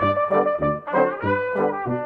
Música